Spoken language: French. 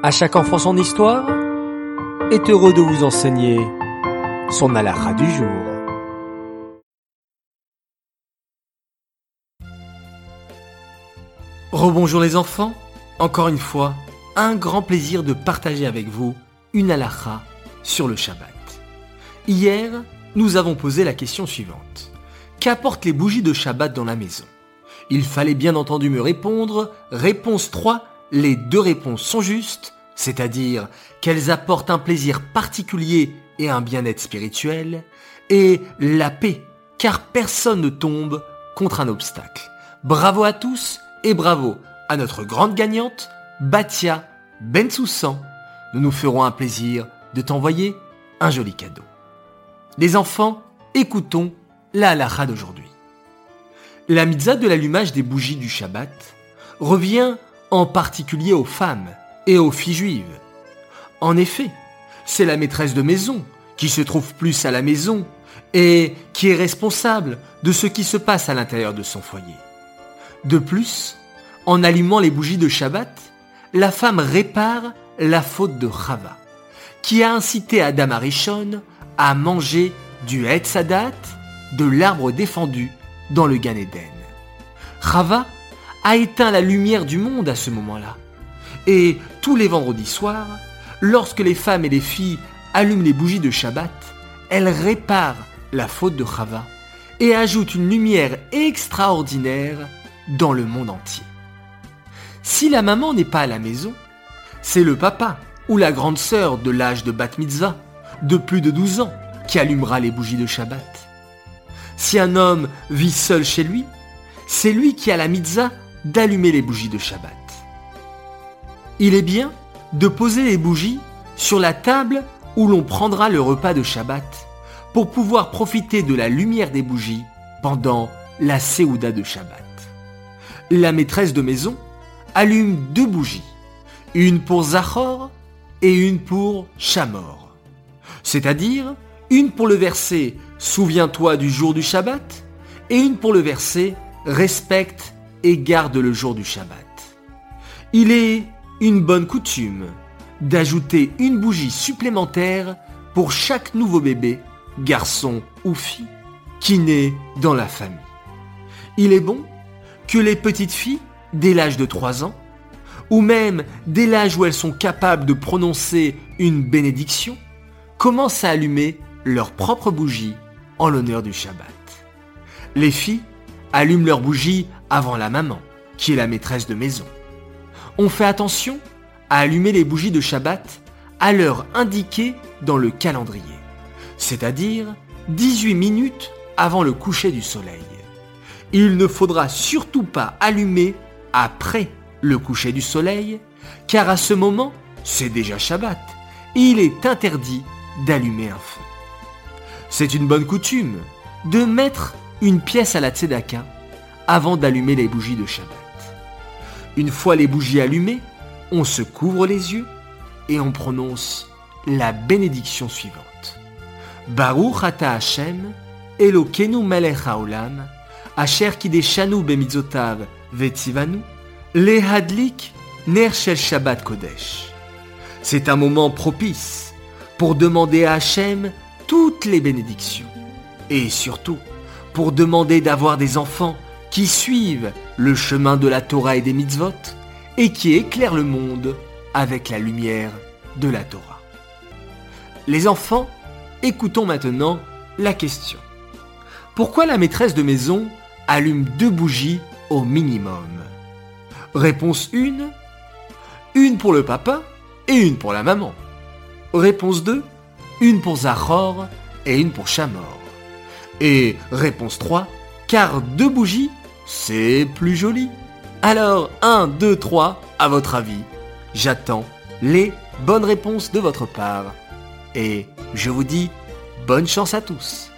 À chaque enfant son histoire est heureux de vous enseigner son halakha du jour. Rebonjour les enfants, encore une fois, un grand plaisir de partager avec vous une halakha sur le Shabbat. Hier, nous avons posé la question suivante. Qu'apportent les bougies de Shabbat dans la maison? Il fallait bien entendu me répondre. Réponse 3, les deux réponses sont justes, c'est-à-dire qu'elles apportent un plaisir particulier et un bien-être spirituel, et la paix, car personne ne tombe contre un obstacle. Bravo à tous et bravo à notre grande gagnante, Batia Bensoussan. Nous nous ferons un plaisir de t'envoyer un joli cadeau. Les enfants, écoutons la halakha d'aujourd'hui. La mitzvah de l'allumage des bougies du Shabbat revient en particulier aux femmes et aux filles juives. En effet, c'est la maîtresse de maison qui se trouve plus à la maison et qui est responsable de ce qui se passe à l'intérieur de son foyer. De plus, en allumant les bougies de Shabbat, la femme répare la faute de Chava, qui a incité Adam Arishon à manger du Hetzadat, de l'arbre défendu dans le Gan. Chava a éteint la lumière du monde à ce moment-là. Et tous les vendredis soirs, lorsque les femmes et les filles allument les bougies de Shabbat, elles réparent la faute de Chava et ajoutent une lumière extraordinaire dans le monde entier. Si la maman n'est pas à la maison, c'est le papa ou la grande sœur de l'âge de Bat Mitzvah, de plus de 12 ans, qui allumera les bougies de Shabbat. Si un homme vit seul chez lui, c'est lui qui a la mitzvah d'allumer les bougies de Shabbat. Il est bien de poser les bougies sur la table où l'on prendra le repas de Shabbat pour pouvoir profiter de la lumière des bougies pendant la Séouda de Shabbat. La maîtresse de maison allume deux bougies, une pour Zachor et une pour Shamor, c'est-à-dire une pour le verset Souviens-toi du jour du Shabbat et une pour le verset Respecte et garde le jour du Shabbat. Il est une bonne coutume d'ajouter une bougie supplémentaire pour chaque nouveau bébé, garçon ou fille, qui naît dans la famille. Il est bon que les petites filles, dès l'âge de 3 ans, ou même dès l'âge où elles sont capables de prononcer une bénédiction, commencent à allumer leur propre bougie en l'honneur du Shabbat. Les filles allument leurs bougies avant la maman, qui est la maîtresse de maison. On fait attention à allumer les bougies de Shabbat à l'heure indiquée dans le calendrier, c'est-à-dire 18 minutes avant le coucher du soleil. Il ne faudra surtout pas allumer après le coucher du soleil, car à ce moment, c'est déjà Shabbat, il est interdit d'allumer un feu. C'est une bonne coutume de mettre une pièce à la tzedaka avant d'allumer les bougies de Shabbat. Une fois les bougies allumées, on se couvre les yeux et on prononce la bénédiction suivante. Baruch ata Hashem, Elokeinu melech haolam, asher kideshanu bemizotav vetzivanu, lehadlik ner shel Shabbat kodesh. C'est un moment propice pour demander à Hachem toutes les bénédictions. Et surtout, pour demander d'avoir des enfants qui suivent le chemin de la Torah et des mitzvot et qui éclairent le monde avec la lumière de la Torah. Les enfants, écoutons maintenant la question. Pourquoi la maîtresse de maison allume deux bougies au minimum? Réponse 1. Une pour le papa et une pour la maman. Réponse 2 une pour Zachor et une pour Chamor. Et réponse 3, car deux bougies, c'est plus joli. Alors, 1, 2, 3, à votre avis, j'attends les bonnes réponses de votre part. Et je vous dis bonne chance à tous.